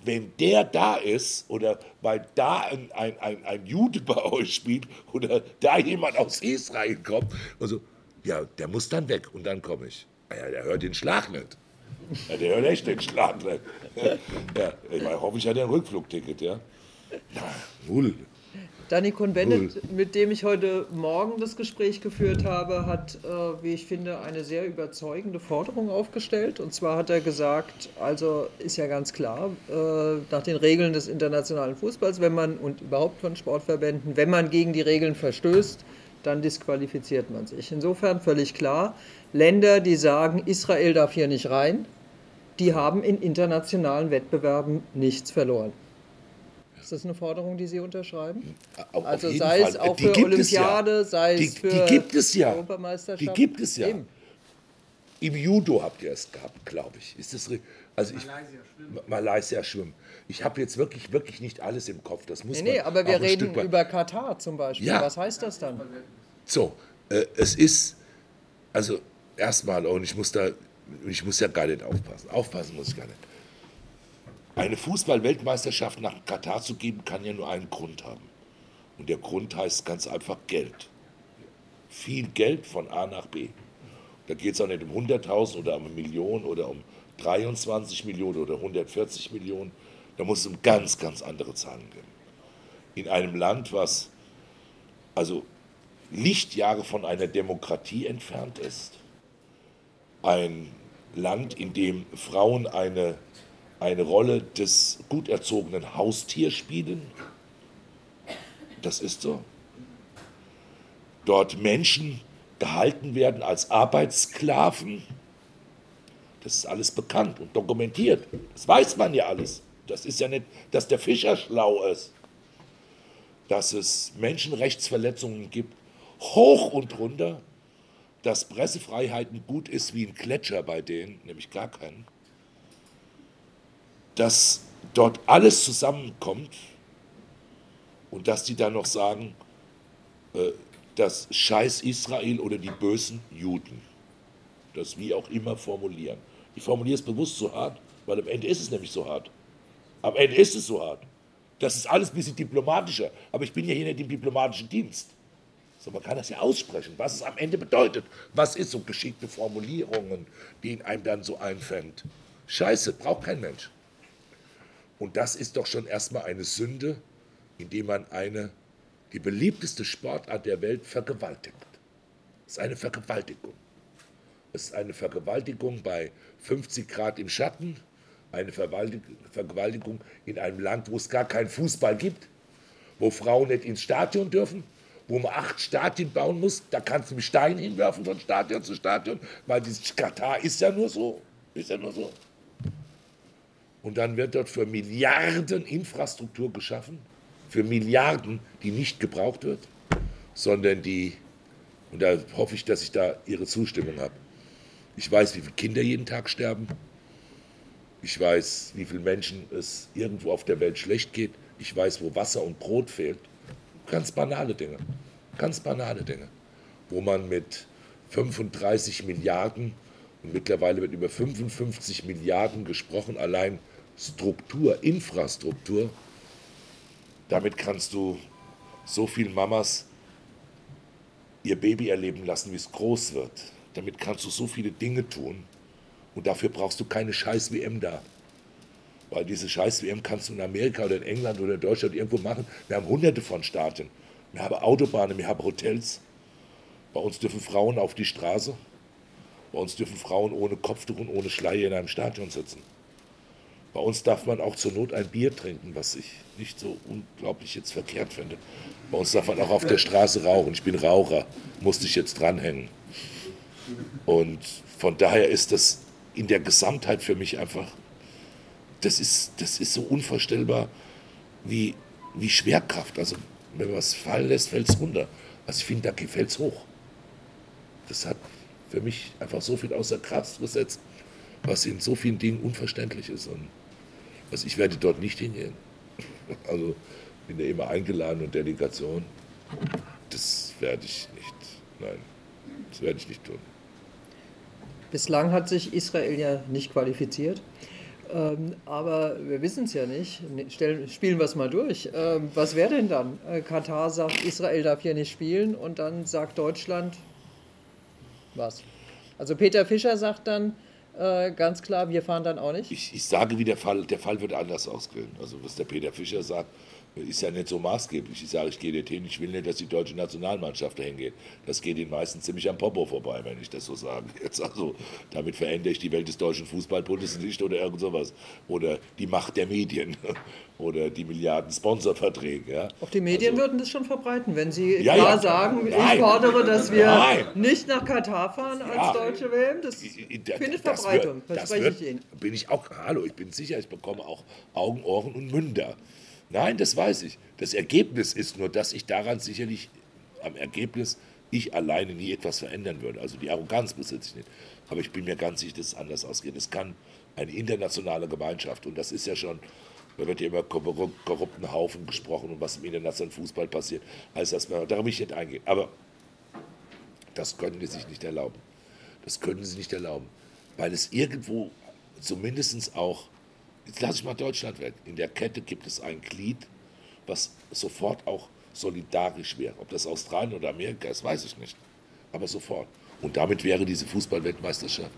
wenn der da ist oder weil da ein, ein, ein, ein Jude (laughs) bei euch spielt oder da jemand aus Israel kommt, also ja, der muss dann weg und dann komme ich. Ja, der hört den Schlag nicht. Ja, der hört echt den Schlag nicht. (laughs) Ja, ich meine, hoffe, ich hat ein Rückflugticket, ja. Na, null. Danny Cohn-Bendit, mit dem ich heute Morgen das Gespräch geführt habe, hat, äh, wie ich finde, eine sehr überzeugende Forderung aufgestellt. Und zwar hat er gesagt, also ist ja ganz klar, äh, nach den Regeln des internationalen Fußballs, wenn man und überhaupt von Sportverbänden, wenn man gegen die Regeln verstößt, dann disqualifiziert man sich. Insofern völlig klar, Länder, die sagen, Israel darf hier nicht rein, die haben in internationalen Wettbewerben nichts verloren. Ist das eine Forderung, die Sie unterschreiben? Auf also sei Fall. es auch die für Olympiade, ja. sei die, es für die gibt es ja. Europameisterschaft. Die gibt es ja. Eben. Im Judo habt ihr es gehabt, glaube ich. Ist das also ich, Malaysia schwimmen. Malaysia schwimmen. Ich habe jetzt wirklich, wirklich nicht alles im Kopf. Das muss nee, nee, aber wir reden über Katar zum Beispiel. Ja. Was heißt das dann? So, äh, es ist, also erstmal, und ich muss da, ich muss ja gar nicht aufpassen. Aufpassen muss ich gar nicht. Eine Fußball-Weltmeisterschaft nach Katar zu geben, kann ja nur einen Grund haben. Und der Grund heißt ganz einfach Geld. Viel Geld von A nach B. Da geht es auch nicht um 100.000 oder um eine Million oder um 23 Millionen oder 140 Millionen. Da muss es um ganz, ganz andere Zahlen gehen. In einem Land, was also Lichtjahre von einer Demokratie entfernt ist, ein Land, in dem Frauen eine, eine Rolle des gut erzogenen Haustiers spielen. Das ist so. Dort Menschen gehalten werden als Arbeitssklaven. Das ist alles bekannt und dokumentiert. Das weiß man ja alles. Das ist ja nicht, dass der Fischer schlau ist. Dass es Menschenrechtsverletzungen gibt, hoch und runter, dass Pressefreiheiten gut ist wie ein Gletscher bei denen, nämlich gar keinen. Dass dort alles zusammenkommt und dass die dann noch sagen, äh, das Scheiß Israel oder die bösen Juden. Das wie auch immer formulieren. Ich formuliere es bewusst so hart, weil am Ende ist es nämlich so hart. Am Ende ist es so hart. Das ist alles ein bisschen diplomatischer. Aber ich bin ja hier nicht im diplomatischen Dienst. So, man kann das ja aussprechen, was es am Ende bedeutet. Was ist so geschickte Formulierungen, die in einem dann so einfängt. Scheiße, braucht kein Mensch. Und das ist doch schon erstmal eine Sünde, indem man eine, die beliebteste Sportart der Welt vergewaltigt. Das ist eine Vergewaltigung. Es ist eine Vergewaltigung bei 50 Grad im Schatten, eine Vergewaltigung in einem Land, wo es gar keinen Fußball gibt, wo Frauen nicht ins Stadion dürfen, wo man acht Stadien bauen muss. Da kannst du mit Steinen hinwerfen von Stadion zu Stadion, weil dieses Katar ist ja nur so. Ist ja nur so. Und dann wird dort für Milliarden Infrastruktur geschaffen, für Milliarden, die nicht gebraucht wird, sondern die, und da hoffe ich, dass ich da Ihre Zustimmung habe. Ich weiß, wie viele Kinder jeden Tag sterben. Ich weiß, wie vielen Menschen es irgendwo auf der Welt schlecht geht. Ich weiß, wo Wasser und Brot fehlt. Ganz banale Dinge. Ganz banale Dinge. Wo man mit 35 Milliarden und mittlerweile wird über 55 Milliarden gesprochen, allein Struktur, Infrastruktur. Damit kannst du so viele Mamas ihr Baby erleben lassen, wie es groß wird. Damit kannst du so viele Dinge tun. Und dafür brauchst du keine Scheiß-WM da. Weil diese Scheiß-WM kannst du in Amerika oder in England oder in Deutschland irgendwo machen. Wir haben hunderte von Staaten. Wir haben Autobahnen, wir haben Hotels. Bei uns dürfen Frauen auf die Straße. Bei uns dürfen Frauen ohne Kopftuch und ohne Schleier in einem Stadion sitzen. Bei uns darf man auch zur Not ein Bier trinken, was ich nicht so unglaublich jetzt verkehrt finde. Bei uns darf man auch auf der Straße rauchen. Ich bin Raucher, musste ich jetzt dranhängen. Und von daher ist das in der Gesamtheit für mich einfach, das ist, das ist so unvorstellbar wie, wie Schwerkraft. Also wenn man was fallen lässt, fällt es runter. Also ich finde, da fällt es hoch. Das hat für mich einfach so viel außer Kraft gesetzt, was in so vielen Dingen unverständlich ist. Und also ich werde dort nicht hingehen. (laughs) Also bin ja immer eingeladen und Delegation. Das werde ich nicht. Nein, das werde ich nicht tun. Bislang hat sich Israel ja nicht qualifiziert. Ähm, aber wir wissen es ja nicht. Stellen, spielen wir es mal durch. Ähm, was wäre denn dann? Äh, Katar sagt, Israel darf hier nicht spielen und dann sagt Deutschland was? Also Peter Fischer sagt dann äh, ganz klar, wir fahren dann auch nicht. Ich, ich sage, wie der Fall, der Fall wird anders ausgehen. Also was der Peter Fischer sagt, ist ja nicht so maßgeblich. Ich sage, ich gehe dorthin, ich will nicht, dass die deutsche Nationalmannschaft dahin geht. Das geht ihnen meistens ziemlich am Popo vorbei, wenn ich das so sage. (laughs) Jetzt also, damit verändere ich die Welt des deutschen Fußballbundes nicht oder irgend sowas. Oder die Macht der Medien (laughs) oder die Milliarden Sponsorverträge. Ja. Auch die Medien also, würden das schon verbreiten, wenn sie ja, klar ja, sagen, nein, ich fordere, dass wir nein. nicht nach Katar fahren als ja, deutsche WM. Das findet das Verbreitung, wird, verspreche ich Ihnen. Bin ich auch, hallo, ich bin sicher, ich bekomme auch Augen, Ohren und Münder. Nein, das weiß ich. Das Ergebnis ist nur, dass ich daran sicherlich am Ergebnis ich alleine nie etwas verändern würde. Also die Arroganz besitze ich nicht. Aber ich bin mir ganz sicher, dass es anders ausgeht. Es kann eine internationale Gemeinschaft, und das ist ja schon, da wird ja immer korrupten Haufen gesprochen und was im internationalen Fußball passiert, als dass man, darum will ich nicht eingehen. Aber das können die sich nicht erlauben. Das können sie nicht erlauben, weil es irgendwo zumindest auch Jetzt lasse ich mal Deutschland weg. In der Kette gibt es ein Glied, was sofort auch solidarisch wäre. Ob das Australien oder Amerika ist, weiß ich nicht. Aber sofort. Und damit wäre diese Fußballweltmeisterschaft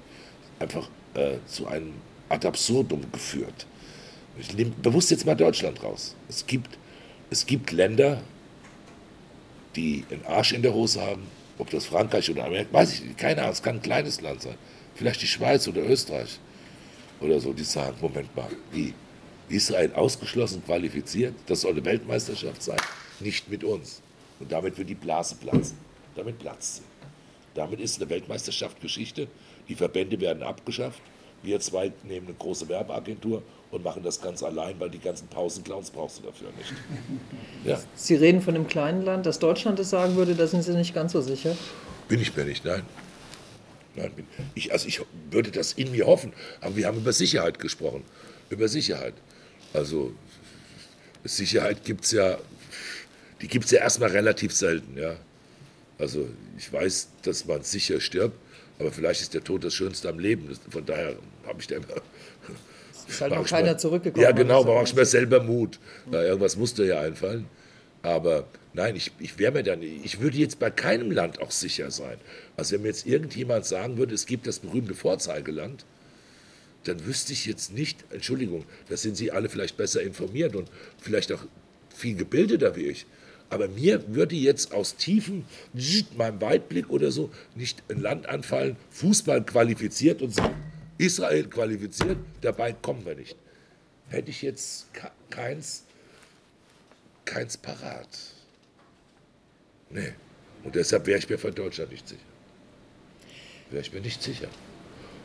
einfach äh, zu einem ad absurdum geführt. Ich nehme bewusst jetzt mal Deutschland raus. Es gibt, es gibt Länder, die einen Arsch in der Hose haben, ob das Frankreich oder Amerika, weiß ich nicht, keine Ahnung, es kann ein kleines Land sein. vielleicht die Schweiz oder Österreich oder so, die sagen, Moment mal, wie? Israel ausgeschlossen, qualifiziert, das soll eine Weltmeisterschaft sein, nicht mit uns. Und damit wird die Blase platzen. Damit platzt sie. Damit ist eine Weltmeisterschaft Geschichte. Die Verbände werden abgeschafft. Wir zwei nehmen eine große Werbeagentur und machen das ganz allein, weil die ganzen Pausenclowns brauchst du dafür nicht. (laughs) Ja. Sie reden von einem kleinen Land, dass Deutschland das sagen würde, da sind Sie nicht ganz so sicher. Bin ich mir nicht, nein. Nein ich, also ich würde das in mir hoffen, aber wir haben über Sicherheit gesprochen. Über Sicherheit. Also Sicherheit gibt es ja, die gibt es ja erstmal relativ selten. Ja. Also ich weiß, dass man sicher stirbt, aber vielleicht ist der Tod das Schönste am Leben. Von daher habe ich da immer. Ist halt noch keiner zurückgekommen. Ja, genau, man macht mir selber Mut. Ja, irgendwas musste ja einfallen. Aber nein, ich, ich wäre mir dann, ich würde jetzt bei keinem Land auch sicher sein. Also wenn mir jetzt irgendjemand sagen würde, es gibt das berühmte Vorzeigeland, dann wüsste ich jetzt nicht, Entschuldigung, da sind Sie alle vielleicht besser informiert und vielleicht auch viel gebildeter wie ich. Aber mir würde jetzt aus tiefem meinem Weitblick oder so nicht ein Land anfallen, Fußball qualifiziert und so, Israel qualifiziert, dabei kommen wir nicht. Hätte ich jetzt keins, keins parat. Nee. Und deshalb wäre ich mir von Deutschland nicht sicher. Wäre ich mir nicht sicher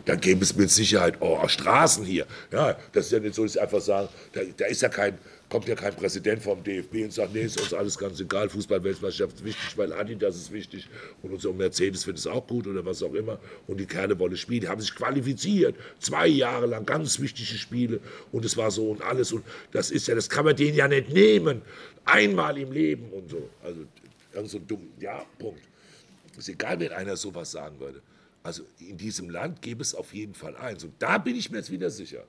dann gäbe es mit Sicherheit, oh, Straßen hier. Ja, das ist ja nicht so, dass sie einfach sagen, da, da ist ja kein, kommt ja kein Präsident vom DFB und sagt, nee, ist uns alles ganz egal, Fußball-Weltmeisterschaft ist wichtig, weil Adidas ist wichtig und unser Mercedes findet es auch gut oder was auch immer und die Kerle wollen spielen, die haben sich qualifiziert, zwei Jahre lang, ganz wichtige Spiele und es war so und alles und das ist ja, das kann man denen ja nicht nehmen, einmal im Leben und so, also irgend so dumm, ja, Punkt. Ist egal, wenn einer sowas sagen würde. Also in diesem Land gäbe es auf jeden Fall eins. Und da bin ich mir jetzt wieder sicher.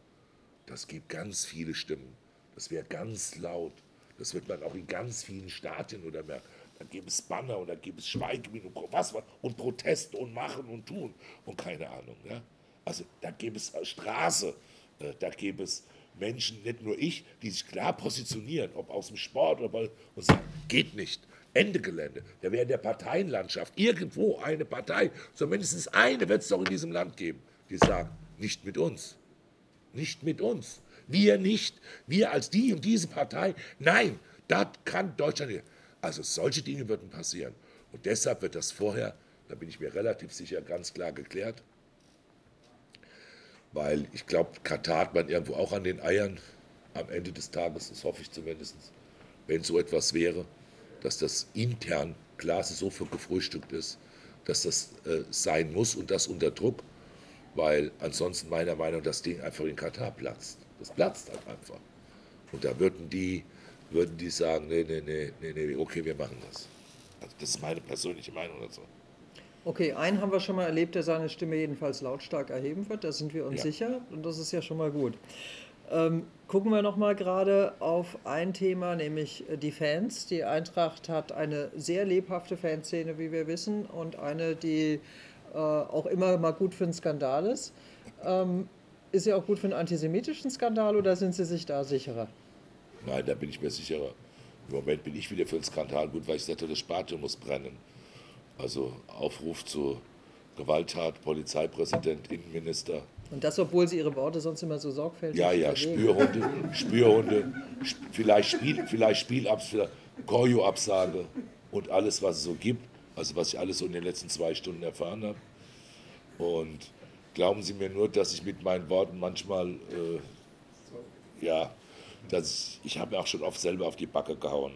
Das gibt ganz viele Stimmen. Das wäre ganz laut. Das wird man auch in ganz vielen Stadien oder mehr. Da gäbe es Banner und da gäbe es Schweigeminuten und was und Protest und machen und tun und keine Ahnung. Ja? Also da gäbe es Straße, äh, da gäbe es Menschen, nicht nur ich, die sich klar positionieren, ob aus dem Sport oder und sagen, geht nicht. Ende Gelände. Da wäre in der Parteienlandschaft irgendwo eine Partei, zumindest eine wird es doch in diesem Land geben, die sagen, nicht mit uns. Nicht mit uns. Wir nicht. Wir als die und diese Partei. Nein, das kann Deutschland nicht. Also solche Dinge würden passieren. Und deshalb wird das vorher, da bin ich mir relativ sicher, ganz klar geklärt. Weil ich glaube, Katar hat man irgendwo auch an den Eiern am Ende des Tages, das hoffe ich zumindest, wenn so etwas wäre dass das intern Klasse so für gefrühstückt ist, dass das äh, sein muss und das unter Druck, weil ansonsten meiner Meinung nach das Ding einfach in Katar platzt. Das platzt halt einfach. Und da würden die, würden die sagen, nee, nee, nee, nee, nee, okay, wir machen das. Also das ist meine persönliche Meinung dazu. Okay, einen haben wir schon mal erlebt, der seine Stimme jedenfalls lautstark erheben wird, da sind wir uns ja. sicher und das ist ja schon mal gut. Ähm, gucken wir noch mal gerade auf ein Thema, nämlich die Fans. Die Eintracht hat eine sehr lebhafte Fanszene, wie wir wissen, und eine, die äh, auch immer mal gut für einen Skandal ist. Ähm, ist sie auch gut für einen antisemitischen Skandal oder sind Sie sich da sicherer? Nein, da bin ich mir sicherer. Im Moment bin ich wieder für einen Skandal gut, weil ich sagte, das Stadion muss brennen. Also Aufruf zu Gewalttat, Polizeipräsident, Innenminister, und das, obwohl Sie Ihre Worte sonst immer so sorgfältig Ja, ja, Spürhunde, Spürhunde, vielleicht, Spiel, vielleicht Spielabs, Choreo-Absage und alles, was es so gibt. Also was ich alles so in den letzten zwei Stunden erfahren habe. Und glauben Sie mir nur, dass ich mit meinen Worten manchmal, äh, ja, dass ich, ich habe mir auch schon oft selber auf die Backe gehauen.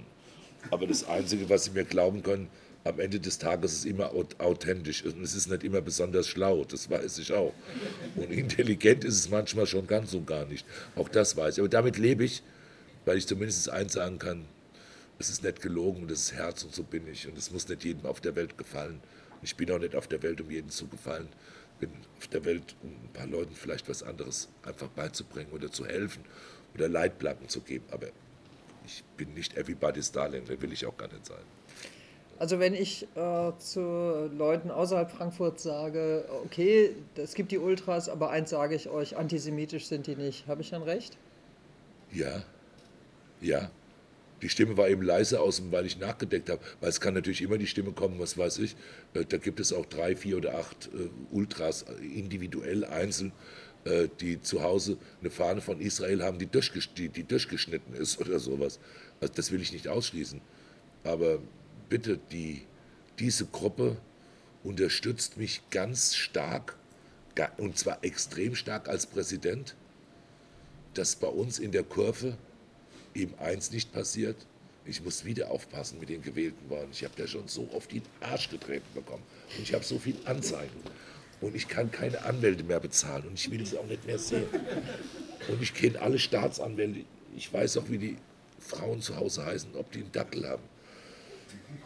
Aber das Einzige, was Sie mir glauben können, am Ende des Tages ist immer authentisch und es ist nicht immer besonders schlau, das weiß ich auch. Und intelligent ist es manchmal schon ganz und gar nicht. Auch das weiß ich. Aber damit lebe ich, weil ich zumindest eins sagen kann, es ist nicht gelogen und es ist Herz und so bin ich. Und es muss nicht jedem auf der Welt gefallen. Ich bin auch nicht auf der Welt, um jedem zu gefallen. Bin auf der Welt, um ein paar Leuten vielleicht was anderes einfach beizubringen oder zu helfen oder Leitplanken zu geben. Aber ich bin nicht everybody's darling, der will ich auch gar nicht sein. Also wenn ich äh, zu Leuten außerhalb Frankfurts sage, okay, es gibt die Ultras, aber eins sage ich euch, antisemitisch sind die nicht, habe ich dann recht? Ja, ja. Die Stimme war eben leise aus, weil ich nachgedeckt habe. Weil es kann natürlich immer die Stimme kommen, was weiß ich. Äh, da gibt es auch drei, vier oder acht äh, Ultras individuell, einzeln, äh, die zu Hause eine Fahne von Israel haben, die, durchges die, die durchgeschnitten ist (laughs) oder sowas. Also das will ich nicht ausschließen. Aber bitte, die, diese Gruppe unterstützt mich ganz stark und zwar extrem stark als Präsident, dass bei uns in der Kurve eben eins nicht passiert. Ich muss wieder aufpassen mit den gewählten Worten. Ich habe ja schon so oft den Arsch getreten bekommen und ich habe so viel Anzeigen und ich kann keine Anwälte mehr bezahlen und ich will sie auch nicht mehr sehen. Und ich kenne alle Staatsanwälte. Ich weiß auch, wie die Frauen zu Hause heißen, ob die einen Dackel haben.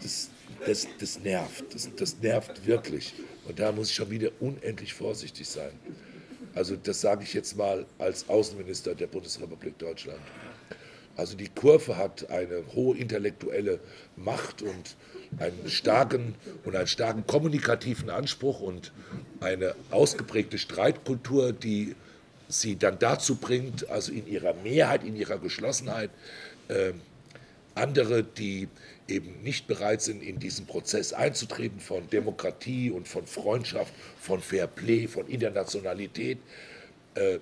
Das, das, das nervt, das, das nervt wirklich. Und da muss ich schon wieder unendlich vorsichtig sein. Also das sage ich jetzt mal als Außenminister der Bundesrepublik Deutschland. Also die Kurve hat eine hohe intellektuelle Macht und einen starken und einen starken kommunikativen Anspruch und eine ausgeprägte Streitkultur, die sie dann dazu bringt, also in ihrer Mehrheit, in ihrer Geschlossenheit, äh, andere, die eben nicht bereit sind, in diesen Prozess einzutreten von Demokratie und von Freundschaft, von Fair Play, von Internationalität, äh,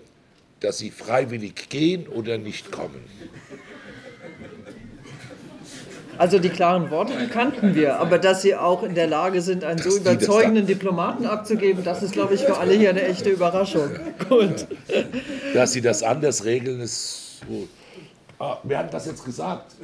dass sie freiwillig gehen oder nicht kommen. Also die klaren Worte, die kannten wir, aber dass Sie auch in der Lage sind, einen dass so überzeugenden Diplomaten abzugeben, das ist, glaube ich, für alle hier eine echte Überraschung. (laughs) Gut. Dass Sie das anders regeln, ist so. Ah, wer hat das jetzt gesagt?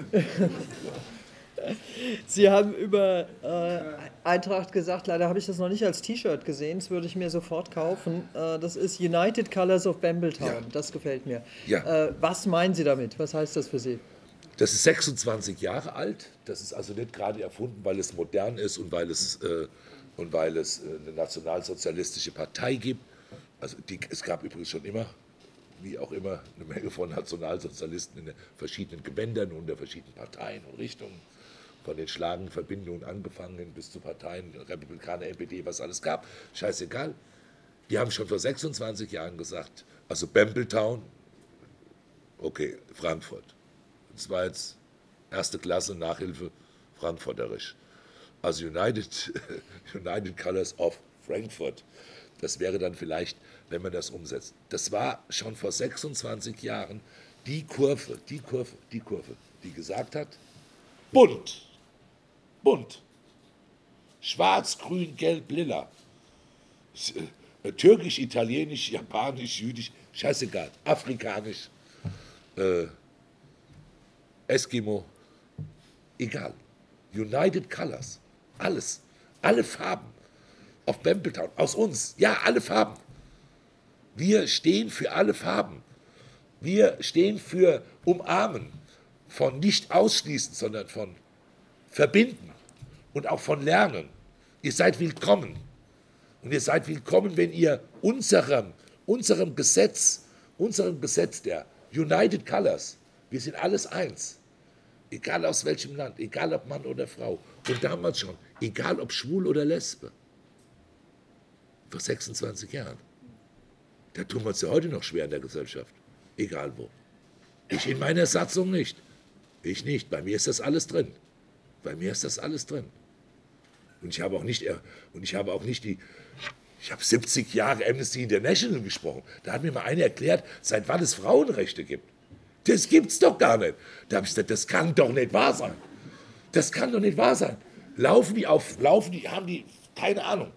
Sie haben über äh, Eintracht gesagt, leider habe ich das noch nicht als T-Shirt gesehen, das würde ich mir sofort kaufen. Äh, das ist United Colors of Bambletown, ja. das gefällt mir. Ja. Äh, was meinen Sie damit? Was heißt das für Sie? Das ist 26 Jahre alt, das ist also nicht gerade erfunden, weil es modern ist und weil es, äh, und weil es äh, eine nationalsozialistische Partei gibt. Also die, es gab übrigens schon immer wie auch immer, eine Menge von Nationalsozialisten in verschiedenen Gewändern und der verschiedenen Parteien und Richtungen von den schlagenden Verbindungen angefangen bis zu Parteien, Republikaner, NPD, was alles gab, scheißegal. Die haben schon vor 26 Jahren gesagt, also Bambletown, okay, Frankfurt. Das war jetzt erste Klasse Nachhilfe frankfurterisch. Also United, (laughs) United Colors of Frankfurt. Das wäre dann vielleicht, wenn man das umsetzt. Das war schon vor 26 Jahren die Kurve, die Kurve, die Kurve, die gesagt hat, bunt, bunt. Schwarz, grün, gelb, lila. Äh, türkisch, italienisch, japanisch, jüdisch, scheißegal. Afrikanisch, äh, Eskimo, egal. United Colors, alles, alle Farben auf Bambletown, aus uns, ja, alle Farben. Wir stehen für alle Farben. Wir stehen für Umarmen, von nicht ausschließen, sondern von verbinden und auch von Lernen. Ihr seid willkommen. Und ihr seid willkommen, wenn ihr unserem, unserem Gesetz, unserem Gesetz der United Colors, wir sind alles eins, egal aus welchem Land, egal ob Mann oder Frau, und damals schon, egal ob schwul oder lesbe, vor 26 Jahren. Da tun wir uns ja heute noch schwer in der Gesellschaft, egal wo. Ich in meiner Satzung nicht. Ich nicht. Bei mir ist das alles drin. Bei mir ist das alles drin. Und ich habe auch nicht, und ich habe auch nicht die, ich habe 70 Jahre Amnesty International gesprochen. Da hat mir mal einer erklärt, seit wann es Frauenrechte gibt. Das gibt's doch gar nicht. Da habe ich gesagt, das kann doch nicht wahr sein. Das kann doch nicht wahr sein. Laufen die auf, laufen die, haben die, keine Ahnung,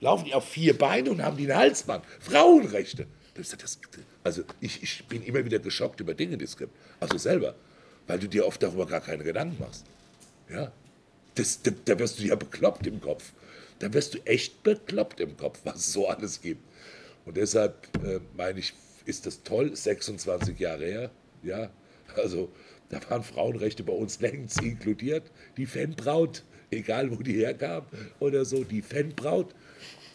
laufen die auf vier Beine und haben die ein Halsband. Frauenrechte. Das, das, also ich, ich bin immer wieder geschockt über Dinge, die es gibt. Also selber, weil du dir oft darüber gar keine Gedanken machst. Ja, das, da, da wirst du ja bekloppt im Kopf. Da wirst du echt bekloppt im Kopf, (laughs) was es so alles gibt. Und deshalb äh, meine ich, ist das toll, 26 Jahre her. Ja, also da waren Frauenrechte bei uns (laughs) längst inkludiert. Die Fanbraut, egal wo die herkam oder so, die Fanbraut.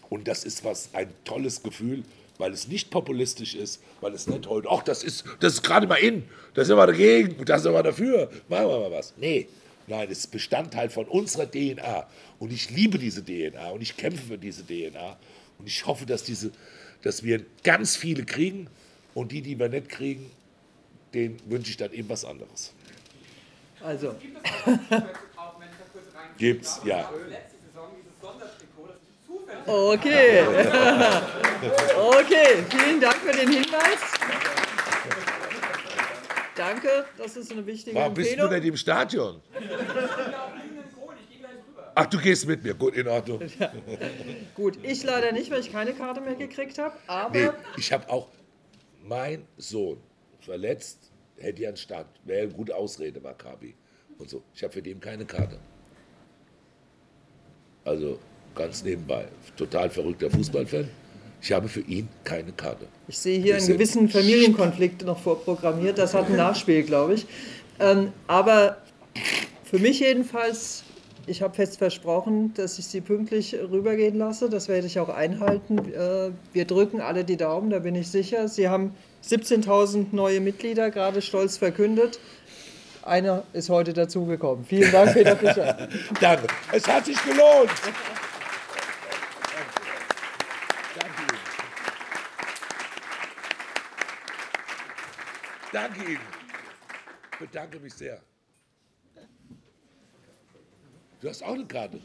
Und das ist was, ein tolles Gefühl, weil es nicht populistisch ist, weil es nicht heute, ach, das ist, das ist gerade mal in, da sind wir dagegen, da sind wir dafür, machen wir mal was. Nee, Nein, es ist Bestandteil von unserer DNA. Und ich liebe diese DNA und ich kämpfe für diese DNA. Und ich hoffe, dass, diese, dass wir ganz viele kriegen. Und die, die wir nicht kriegen, denen wünsche ich dann eben was anderes. Also, Gibt es auch wenn ich da kurz rein Gibt's, ja. Ich habe letzte Saison dieses Sondertrikot, das ich zufällig okay. (laughs) okay, vielen Dank für den Hinweis. Danke, das ist eine wichtige Warum bist du Empfehlung. nicht im Stadion? Ach, du gehst mit mir. Gut, in Ordnung. (laughs) Gut, ich leider nicht, weil ich keine Karte mehr gekriegt habe, aber Nee, ich habe auch mein Sohn verletzt, hätte ja einen Start. Wäre eine gute Ausrede, Maccabi. Und so. Ich habe für den keine Karte. Also ganz nebenbei. Total verrückter Fußballfan. Ich habe für ihn keine Karte. ich sehe hier Wir einen gewissen Familienkonflikt noch vorprogrammiert. Das hat ein Nachspiel, glaube ich. Ähm, aber für mich jedenfalls, ich habe fest versprochen, dass ich sie pünktlich rübergehen lasse. Das werde ich auch einhalten. Äh, wir drücken alle die Daumen, da bin ich sicher. Sie haben 17.000 neue Mitglieder gerade stolz verkündet. Einer ist heute dazugekommen. Vielen Dank, Peter Fischer. (laughs) Danke. Es hat sich gelohnt. Danke Ihnen. Ich bedanke mich sehr. Du hast auch eine Karte.